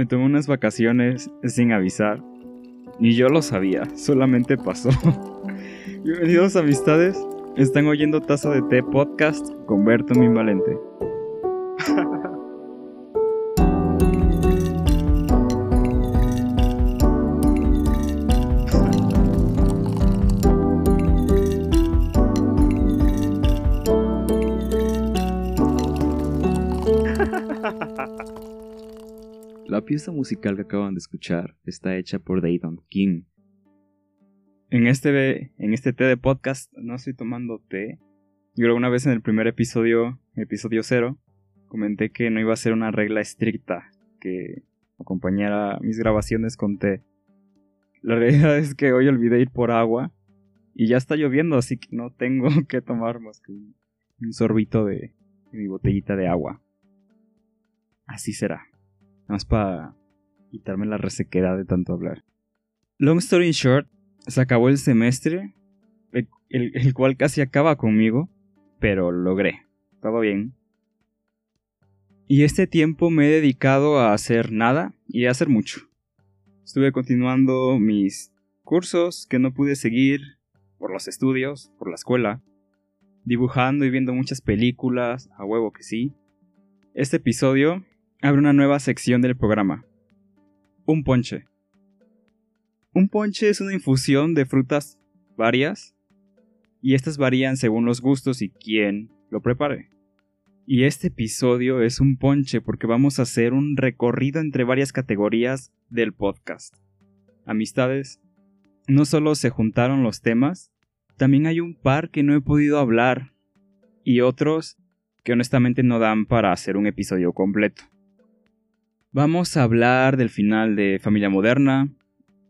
Me tomé unas vacaciones sin avisar. Ni yo lo sabía, solamente pasó. Bienvenidos amistades. Están oyendo Taza de Té Podcast con Berto Valente. Pieza musical que acaban de escuchar está hecha por Dayton King. En este, en este té de podcast no estoy tomando té. Yo alguna vez en el primer episodio, episodio cero, comenté que no iba a ser una regla estricta que acompañara mis grabaciones con té. La realidad es que hoy olvidé ir por agua y ya está lloviendo, así que no tengo que tomar más que un sorbito de mi botellita de agua. Así será más para quitarme la resequedad de tanto hablar. Long story short, se acabó el semestre, el, cual casi acaba conmigo, pero logré. Todo bien. Y este tiempo me he dedicado a hacer nada y a hacer mucho. Estuve continuando mis cursos que no pude seguir por los estudios, por la escuela, dibujando y viendo muchas películas, a huevo que sí. Este episodio abre una nueva sección del programa. Un ponche. Un ponche es una infusión de frutas varias y estas varían según los gustos y quién lo prepare. Y este episodio es un ponche porque vamos a hacer un recorrido entre varias categorías del podcast. Amistades, no solo se juntaron los temas, también hay un par que no he podido hablar y otros que honestamente no dan para hacer un episodio completo. Vamos a hablar del final de Familia Moderna,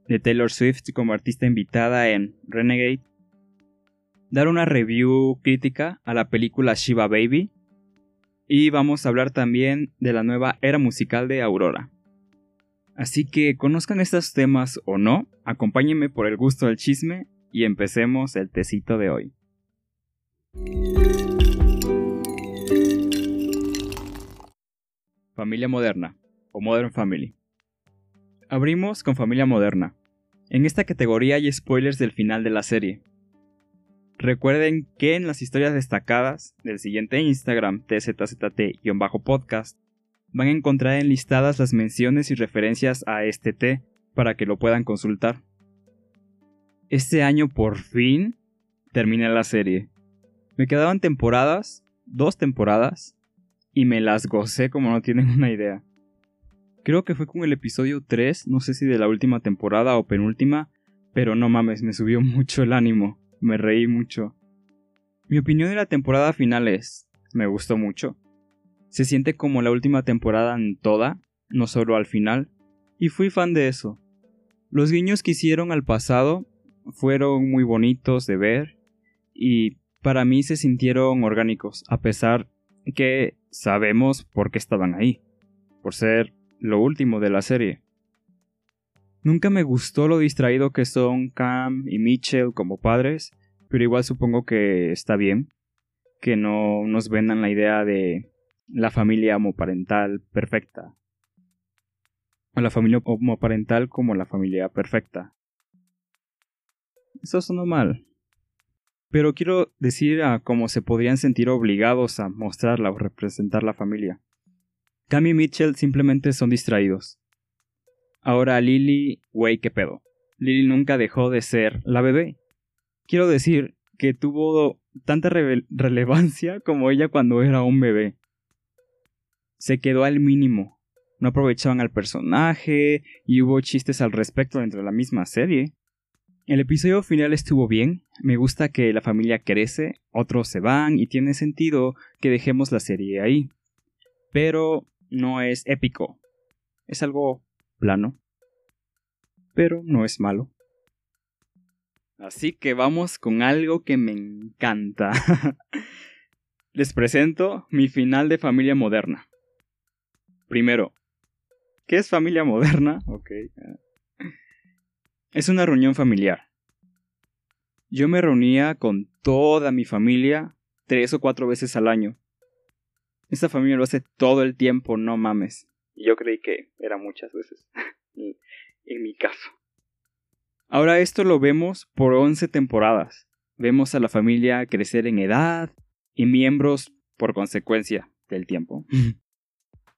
de Taylor Swift como artista invitada en Renegade, dar una review crítica a la película Shiva Baby y vamos a hablar también de la nueva era musical de Aurora. Así que conozcan estos temas o no, acompáñenme por el gusto del chisme y empecemos el tecito de hoy. Familia Moderna o Modern Family. Abrimos con Familia Moderna. En esta categoría hay spoilers del final de la serie. Recuerden que en las historias destacadas del siguiente Instagram tzzt-podcast van a encontrar enlistadas las menciones y referencias a este T para que lo puedan consultar. Este año por fin terminé la serie. Me quedaban temporadas, dos temporadas, y me las gocé como no tienen una idea. Creo que fue con el episodio 3, no sé si de la última temporada o penúltima, pero no mames, me subió mucho el ánimo, me reí mucho. Mi opinión de la temporada final es, me gustó mucho. Se siente como la última temporada en toda, no solo al final, y fui fan de eso. Los guiños que hicieron al pasado fueron muy bonitos de ver y para mí se sintieron orgánicos, a pesar que sabemos por qué estaban ahí, por ser lo último de la serie. Nunca me gustó lo distraído que son Cam y Mitchell como padres, pero igual supongo que está bien que no nos vendan la idea de la familia homoparental perfecta. O la familia homoparental como la familia perfecta. Eso sonó mal. Pero quiero decir a cómo se podrían sentir obligados a mostrarla o representar la familia. Cam y Mitchell simplemente son distraídos. Ahora Lily, güey, qué pedo. Lily nunca dejó de ser la bebé. Quiero decir que tuvo tanta relevancia como ella cuando era un bebé. Se quedó al mínimo. No aprovechaban al personaje y hubo chistes al respecto dentro de la misma serie. El episodio final estuvo bien, me gusta que la familia crece, otros se van y tiene sentido que dejemos la serie ahí. Pero no es épico. Es algo plano. Pero no es malo. Así que vamos con algo que me encanta. Les presento mi final de familia moderna. Primero, ¿qué es familia moderna? Ok. Es una reunión familiar. Yo me reunía con toda mi familia tres o cuatro veces al año esta familia lo hace todo el tiempo, no mames. Y yo creí que era muchas veces, en mi caso. Ahora esto lo vemos por 11 temporadas. Vemos a la familia crecer en edad y miembros por consecuencia del tiempo.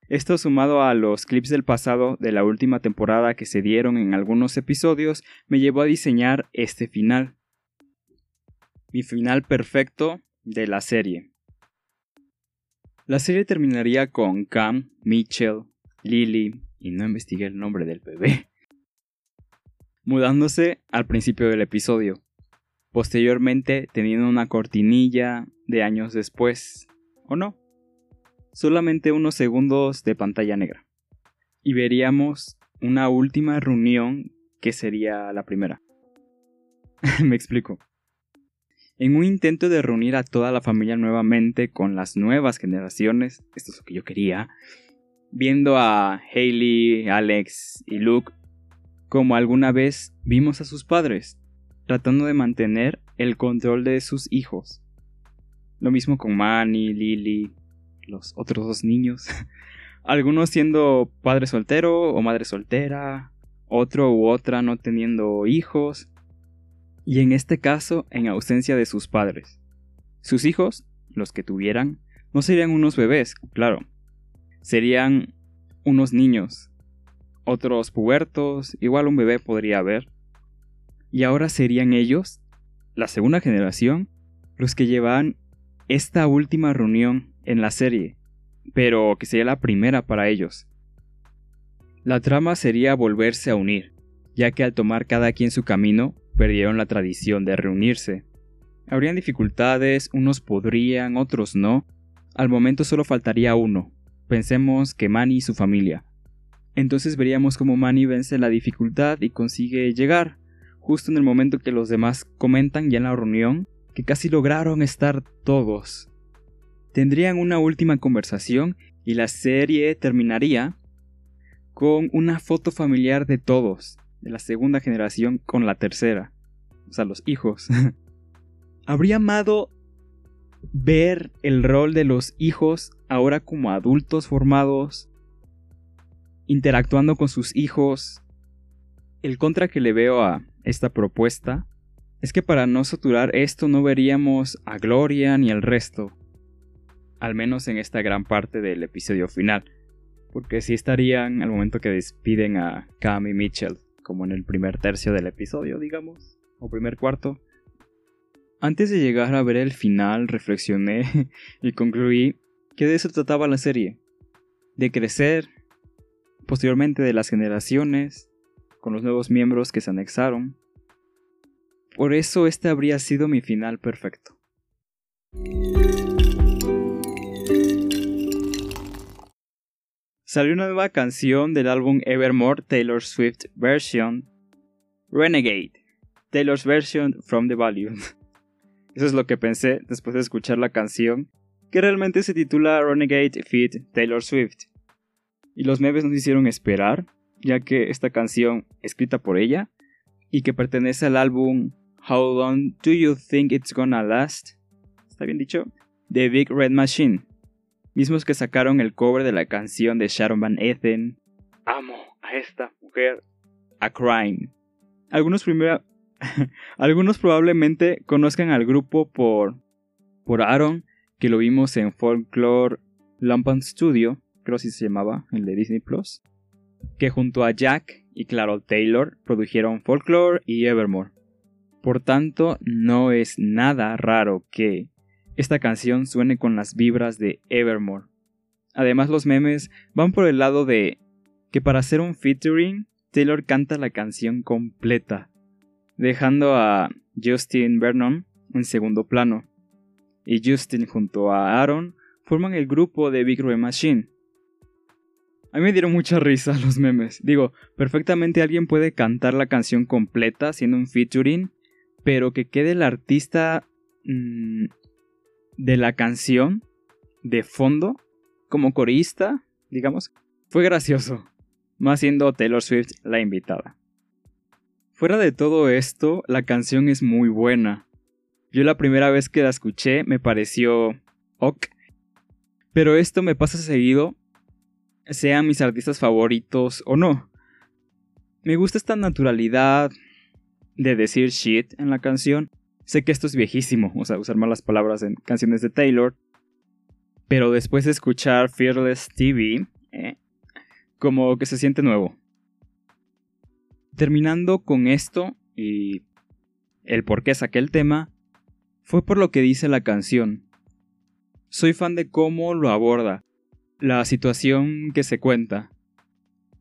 Esto sumado a los clips del pasado de la última temporada que se dieron en algunos episodios me llevó a diseñar este final. Mi final perfecto de la serie. La serie terminaría con Cam, Mitchell, Lily, y no investigué el nombre del bebé, mudándose al principio del episodio, posteriormente teniendo una cortinilla de años después, ¿o no? solamente unos segundos de pantalla negra. Y veríamos una última reunión que sería la primera. Me explico. En un intento de reunir a toda la familia nuevamente con las nuevas generaciones, esto es lo que yo quería, viendo a Hailey, Alex y Luke como alguna vez vimos a sus padres, tratando de mantener el control de sus hijos. Lo mismo con Manny, Lily, los otros dos niños. Algunos siendo padre soltero o madre soltera, otro u otra no teniendo hijos, y en este caso en ausencia de sus padres. Sus hijos, los que tuvieran, no serían unos bebés, claro, serían unos niños, otros pubertos, igual un bebé podría haber. Y ahora serían ellos, la segunda generación, los que llevan esta última reunión en la serie, pero que sería la primera para ellos. La trama sería volverse a unir, ya que al tomar cada quien su camino, perdieron la tradición de reunirse. Habrían dificultades, unos podrían, otros no. Al momento solo faltaría uno. Pensemos que Manny y su familia. Entonces veríamos cómo Manny vence la dificultad y consigue llegar, justo en el momento que los demás comentan ya en la reunión que casi lograron estar todos tendrían una última conversación y la serie terminaría con una foto familiar de todos, de la segunda generación con la tercera, o sea, los hijos. Habría amado ver el rol de los hijos ahora como adultos formados, interactuando con sus hijos. El contra que le veo a esta propuesta es que para no saturar esto no veríamos a Gloria ni al resto, al menos en esta gran parte del episodio final, porque si estarían al momento que despiden a Cam y Mitchell, como en el primer tercio del episodio, digamos, o primer cuarto. Antes de llegar a ver el final, reflexioné y concluí que de eso trataba la serie, de crecer, posteriormente de las generaciones, con los nuevos miembros que se anexaron. Por eso este habría sido mi final perfecto. Salió una nueva canción del álbum Evermore Taylor Swift Version Renegade, Taylor's Version from the Volume. Eso es lo que pensé después de escuchar la canción, que realmente se titula Renegade Feat Taylor Swift. Y los memes nos hicieron esperar, ya que esta canción, escrita por ella, y que pertenece al álbum How Long Do You Think It's Gonna Last? ¿Está bien dicho? The Big Red Machine mismos que sacaron el cover de la canción de Sharon Van Etten. Amo a esta mujer. A Crime. Algunos primero... Algunos probablemente conozcan al grupo por por Aaron, que lo vimos en Folklore Lampan Studio, creo que se llamaba, el de Disney Plus, que junto a Jack y Claro Taylor produjeron Folklore y Evermore. Por tanto, no es nada raro que esta canción suene con las vibras de Evermore. Además los memes van por el lado de que para hacer un featuring, Taylor canta la canción completa, dejando a Justin Vernon en segundo plano. Y Justin junto a Aaron forman el grupo de Big Red Machine. A mí me dieron mucha risa los memes. Digo, perfectamente alguien puede cantar la canción completa haciendo un featuring, pero que quede el artista mm, de la canción de fondo como corista, digamos, fue gracioso, más siendo Taylor Swift la invitada. Fuera de todo esto, la canción es muy buena. Yo la primera vez que la escuché me pareció ok, pero esto me pasa seguido, sean mis artistas favoritos o no. Me gusta esta naturalidad de decir shit en la canción. Sé que esto es viejísimo, o sea, usar malas palabras en canciones de Taylor. Pero después de escuchar Fearless TV, eh, como que se siente nuevo. Terminando con esto y el por qué saqué el tema, fue por lo que dice la canción. Soy fan de cómo lo aborda, la situación que se cuenta.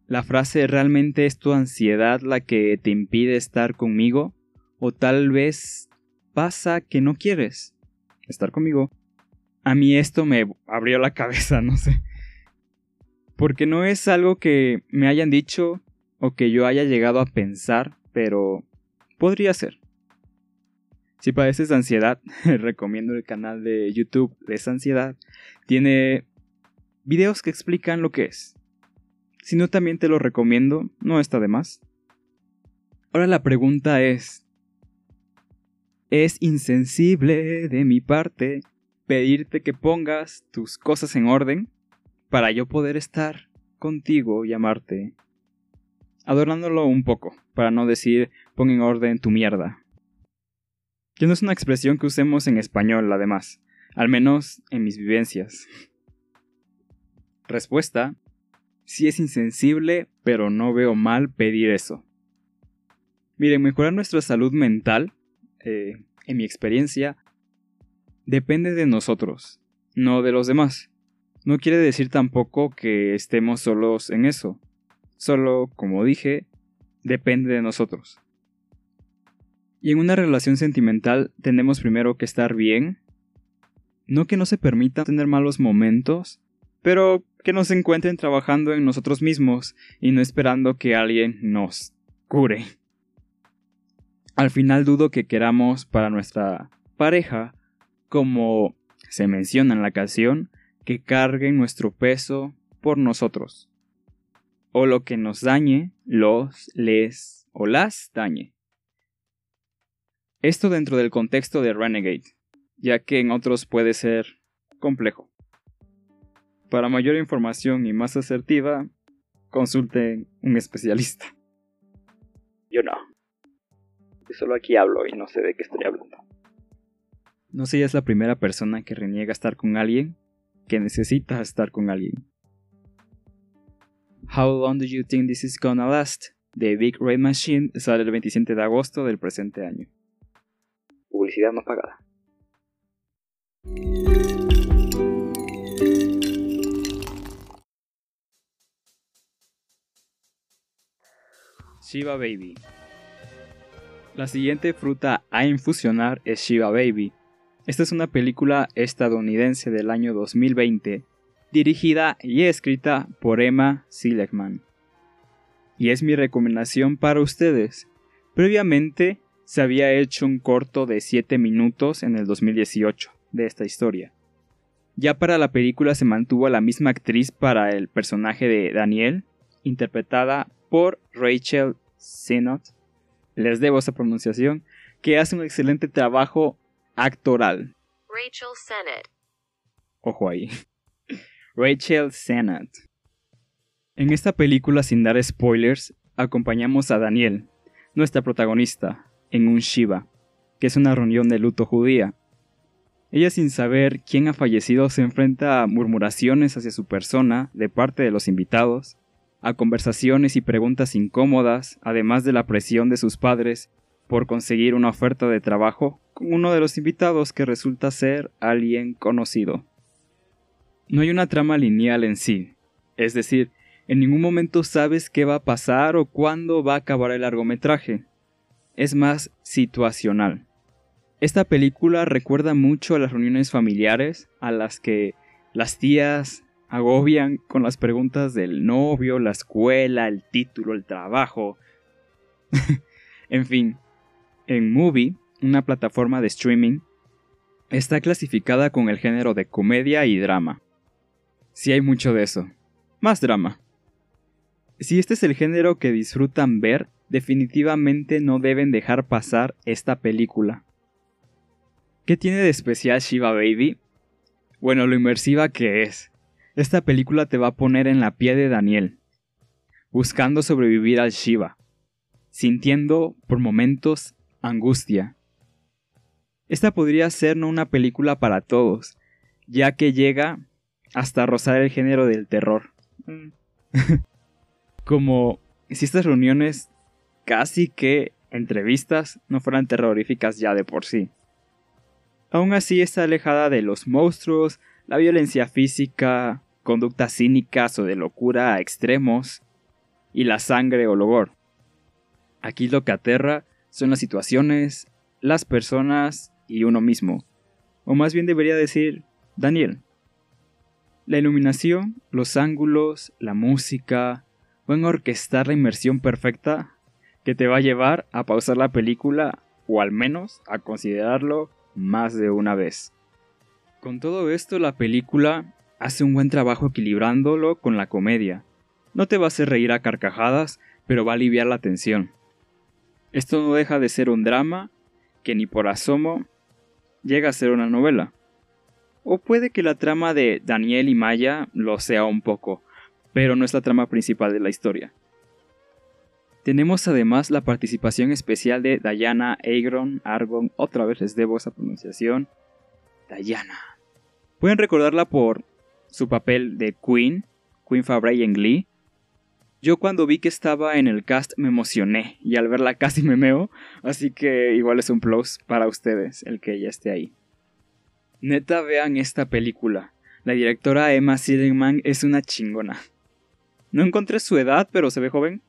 La frase realmente es tu ansiedad la que te impide estar conmigo, o tal vez pasa que no quieres estar conmigo. A mí esto me abrió la cabeza, no sé. Porque no es algo que me hayan dicho o que yo haya llegado a pensar, pero podría ser. Si padeces de ansiedad, recomiendo el canal de YouTube de esa ansiedad. Tiene videos que explican lo que es. Si no, también te lo recomiendo, no está de más. Ahora la pregunta es, ¿es insensible de mi parte pedirte que pongas tus cosas en orden para yo poder estar contigo y amarte? Adornándolo un poco, para no decir pon en orden tu mierda, que no es una expresión que usemos en español, además, al menos en mis vivencias. Respuesta, sí es insensible, pero no veo mal pedir eso. Miren, mejorar nuestra salud mental, eh, en mi experiencia, depende de nosotros, no de los demás. No quiere decir tampoco que estemos solos en eso. Solo, como dije, depende de nosotros. Y en una relación sentimental tenemos primero que estar bien. No que no se permita tener malos momentos, pero que nos encuentren trabajando en nosotros mismos y no esperando que alguien nos cure. Al final dudo que queramos para nuestra pareja, como se menciona en la canción, que carguen nuestro peso por nosotros. O lo que nos dañe, los, les o las dañe. Esto dentro del contexto de Renegade, ya que en otros puede ser complejo. Para mayor información y más asertiva, consulten un especialista. Yo no. Solo aquí hablo y no sé de qué estoy hablando. No sé, es la primera persona que reniega estar con alguien que necesita estar con alguien. How long do you think this is gonna last? The Big Red Machine sale el 27 de agosto del presente año publicidad no pagada. Shiva Baby. La siguiente fruta a infusionar es Shiva Baby. Esta es una película estadounidense del año 2020, dirigida y escrita por Emma Seligman. Y es mi recomendación para ustedes. Previamente se había hecho un corto de 7 minutos en el 2018 de esta historia. Ya para la película se mantuvo la misma actriz para el personaje de Daniel, interpretada por Rachel Sennott, les debo esa pronunciación, que hace un excelente trabajo actoral. Rachel Sennott. Ojo ahí. Rachel Sennott. En esta película, sin dar spoilers, acompañamos a Daniel, nuestra protagonista, en un Shiva, que es una reunión de luto judía. Ella sin saber quién ha fallecido se enfrenta a murmuraciones hacia su persona de parte de los invitados, a conversaciones y preguntas incómodas, además de la presión de sus padres por conseguir una oferta de trabajo con uno de los invitados que resulta ser alguien conocido. No hay una trama lineal en sí, es decir, en ningún momento sabes qué va a pasar o cuándo va a acabar el largometraje es más situacional. Esta película recuerda mucho a las reuniones familiares a las que las tías agobian con las preguntas del novio, la escuela, el título, el trabajo. en fin, en Movie, una plataforma de streaming, está clasificada con el género de comedia y drama. Si hay mucho de eso. Más drama. Si este es el género que disfrutan ver, definitivamente no deben dejar pasar esta película. ¿Qué tiene de especial Shiva Baby? Bueno, lo inmersiva que es. Esta película te va a poner en la pie de Daniel, buscando sobrevivir al Shiva, sintiendo por momentos angustia. Esta podría ser no una película para todos, ya que llega hasta rozar el género del terror. Como si estas reuniones casi que entrevistas no fueran terroríficas ya de por sí. Aún así está alejada de los monstruos, la violencia física, conductas cínicas o de locura a extremos, y la sangre o logor. Aquí lo que aterra son las situaciones, las personas y uno mismo. O más bien debería decir Daniel. La iluminación, los ángulos, la música, van a orquestar la inmersión perfecta que te va a llevar a pausar la película o al menos a considerarlo más de una vez. Con todo esto, la película hace un buen trabajo equilibrándolo con la comedia. No te va a hacer reír a carcajadas, pero va a aliviar la tensión. Esto no deja de ser un drama que ni por asomo llega a ser una novela. O puede que la trama de Daniel y Maya lo sea un poco, pero no es la trama principal de la historia. Tenemos además la participación especial de Diana Agron Argon, otra vez les debo esa pronunciación. Diana. Pueden recordarla por su papel de Queen, Queen Fabray en Glee. Yo cuando vi que estaba en el cast me emocioné y al verla casi me meo, así que igual es un plus para ustedes el que ella esté ahí. Neta vean esta película. La directora Emma Seligman es una chingona. No encontré su edad, pero se ve joven.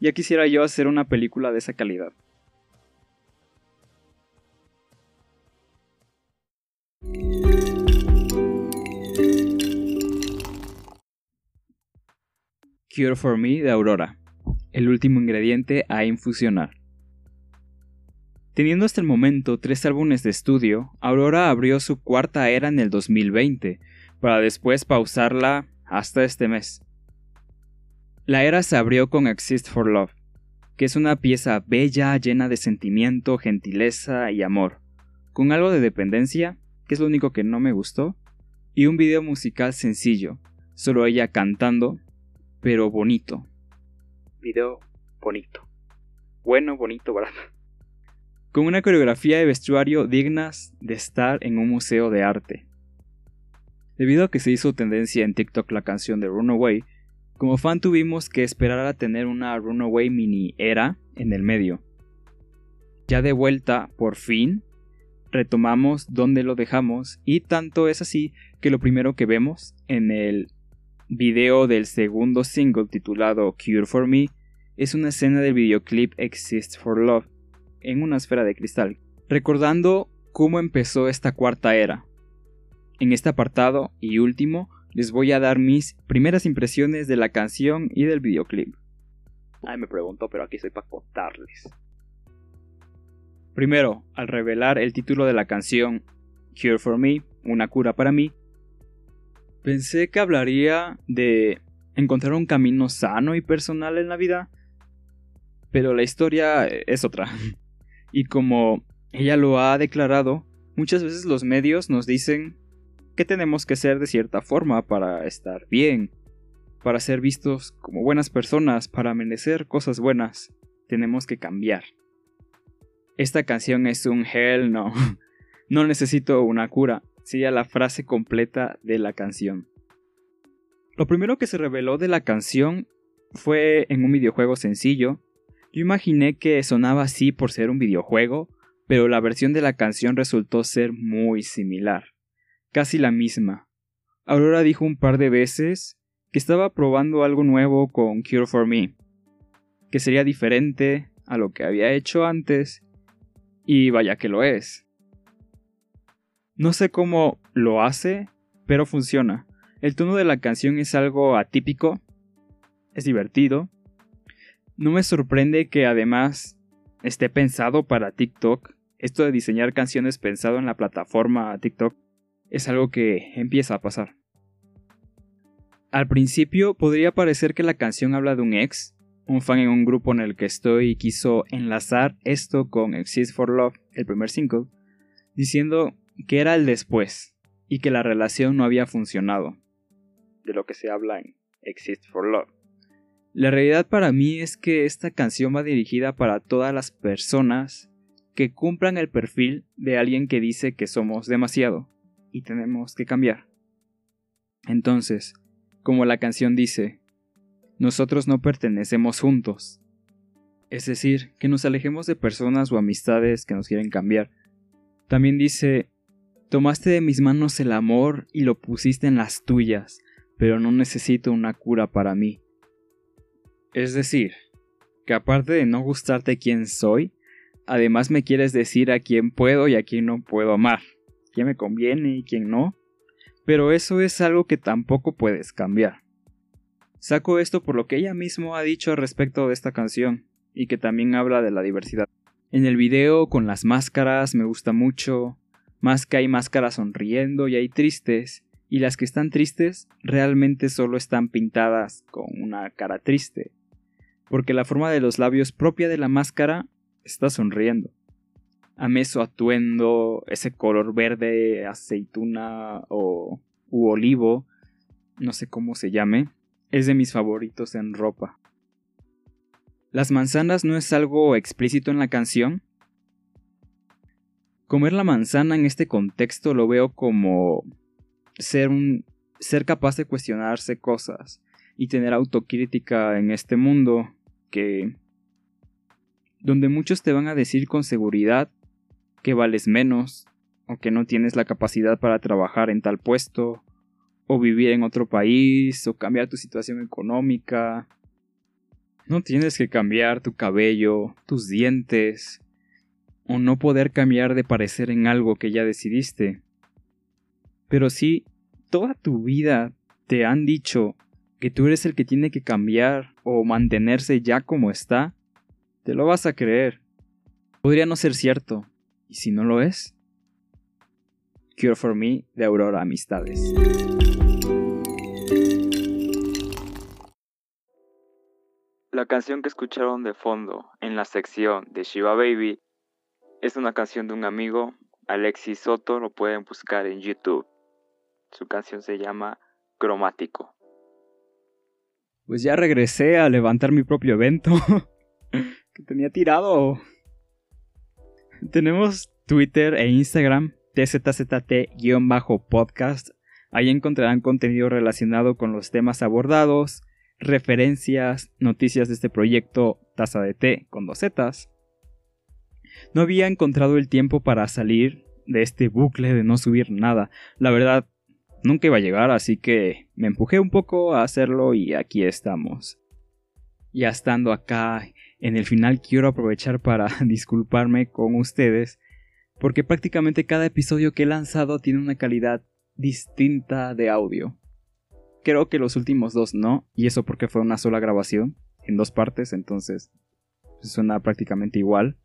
Ya quisiera yo hacer una película de esa calidad. For Me de Aurora, el último ingrediente a infusionar. Teniendo hasta el momento tres álbumes de estudio, Aurora abrió su cuarta era en el 2020, para después pausarla hasta este mes. La era se abrió con Exist for Love, que es una pieza bella, llena de sentimiento, gentileza y amor, con algo de dependencia, que es lo único que no me gustó, y un video musical sencillo, solo ella cantando, pero bonito. Video bonito. Bueno, bonito, ¿verdad? Con una coreografía de vestuario dignas de estar en un museo de arte. Debido a que se hizo tendencia en TikTok la canción de Runaway, como fan tuvimos que esperar a tener una Runaway mini era en el medio. Ya de vuelta, por fin, retomamos donde lo dejamos y tanto es así que lo primero que vemos en el video del segundo single titulado Cure for Me es una escena del videoclip Exist for Love en una esfera de cristal, recordando cómo empezó esta cuarta era. En este apartado y último les voy a dar mis primeras impresiones de la canción y del videoclip. Ay, me pregunto, pero aquí estoy para contarles. Primero, al revelar el título de la canción Cure for Me, una cura para mí, pensé que hablaría de encontrar un camino sano y personal en la vida, pero la historia es otra. Y como ella lo ha declarado, muchas veces los medios nos dicen que tenemos que ser de cierta forma para estar bien, para ser vistos como buenas personas, para merecer cosas buenas. Tenemos que cambiar. Esta canción es un hell no. No necesito una cura, sería la frase completa de la canción. Lo primero que se reveló de la canción fue en un videojuego sencillo. Yo imaginé que sonaba así por ser un videojuego, pero la versión de la canción resultó ser muy similar casi la misma. Aurora dijo un par de veces que estaba probando algo nuevo con Cure for Me, que sería diferente a lo que había hecho antes, y vaya que lo es. No sé cómo lo hace, pero funciona. El tono de la canción es algo atípico, es divertido. No me sorprende que además esté pensado para TikTok. Esto de diseñar canciones pensado en la plataforma TikTok es algo que empieza a pasar. Al principio podría parecer que la canción habla de un ex, un fan en un grupo en el que estoy quiso enlazar esto con Exist for Love, el primer single, diciendo que era el después y que la relación no había funcionado. de lo que se habla en Exist for Love. La realidad para mí es que esta canción va dirigida para todas las personas que cumplan el perfil de alguien que dice que somos demasiado y tenemos que cambiar. Entonces, como la canción dice, nosotros no pertenecemos juntos. Es decir, que nos alejemos de personas o amistades que nos quieren cambiar. También dice, tomaste de mis manos el amor y lo pusiste en las tuyas, pero no necesito una cura para mí. Es decir, que aparte de no gustarte quién soy, además me quieres decir a quién puedo y a quién no puedo amar, quién me conviene y quién no, pero eso es algo que tampoco puedes cambiar. Saco esto por lo que ella misma ha dicho respecto de esta canción, y que también habla de la diversidad. En el video con las máscaras me gusta mucho, más que hay máscaras sonriendo y hay tristes, y las que están tristes realmente solo están pintadas con una cara triste, porque la forma de los labios propia de la máscara está sonriendo. Amé su atuendo, ese color verde, aceituna o u olivo, no sé cómo se llame, es de mis favoritos en ropa. Las manzanas no es algo explícito en la canción. Comer la manzana en este contexto lo veo como ser un ser capaz de cuestionarse cosas y tener autocrítica en este mundo que donde muchos te van a decir con seguridad que vales menos, o que no tienes la capacidad para trabajar en tal puesto, o vivir en otro país, o cambiar tu situación económica. No tienes que cambiar tu cabello, tus dientes, o no poder cambiar de parecer en algo que ya decidiste. Pero si toda tu vida te han dicho que tú eres el que tiene que cambiar o mantenerse ya como está, te lo vas a creer. Podría no ser cierto, y si no lo es, Cure for Me de Aurora Amistades. La canción que escucharon de fondo en la sección de Shiva Baby es una canción de un amigo, Alexis Soto, lo pueden buscar en YouTube. Su canción se llama Cromático. Pues ya regresé a levantar mi propio evento. que tenía tirado. Tenemos Twitter e Instagram, tzzt-podcast. Ahí encontrarán contenido relacionado con los temas abordados, referencias, noticias de este proyecto Taza de Té con dos zetas. No había encontrado el tiempo para salir de este bucle de no subir nada. La verdad, nunca iba a llegar, así que me empujé un poco a hacerlo y aquí estamos. Ya estando acá en el final quiero aprovechar para disculparme con ustedes porque prácticamente cada episodio que he lanzado tiene una calidad distinta de audio. Creo que los últimos dos no, y eso porque fue una sola grabación, en dos partes, entonces pues, suena prácticamente igual.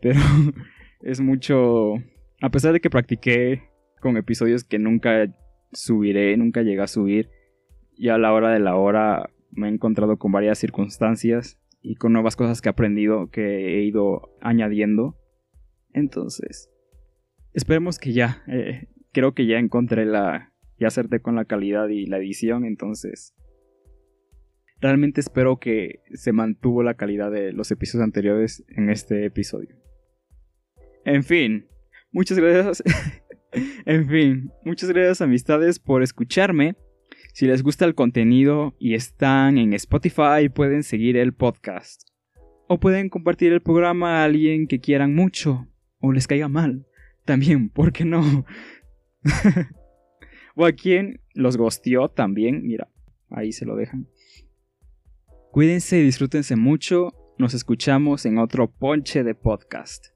Pero es mucho... A pesar de que practiqué con episodios que nunca subiré, nunca llegué a subir, y a la hora de la hora me he encontrado con varias circunstancias y con nuevas cosas que he aprendido, que he ido añadiendo. Entonces, esperemos que ya, eh, creo que ya encontré la, ya acerté con la calidad y la edición, entonces, realmente espero que se mantuvo la calidad de los episodios anteriores en este episodio. En fin, muchas gracias. en fin, muchas gracias amistades por escucharme. Si les gusta el contenido y están en Spotify, pueden seguir el podcast. O pueden compartir el programa a alguien que quieran mucho o les caiga mal. También, ¿por qué no? o a quien los gosteó también, mira, ahí se lo dejan. Cuídense y disfrútense mucho. Nos escuchamos en otro ponche de podcast.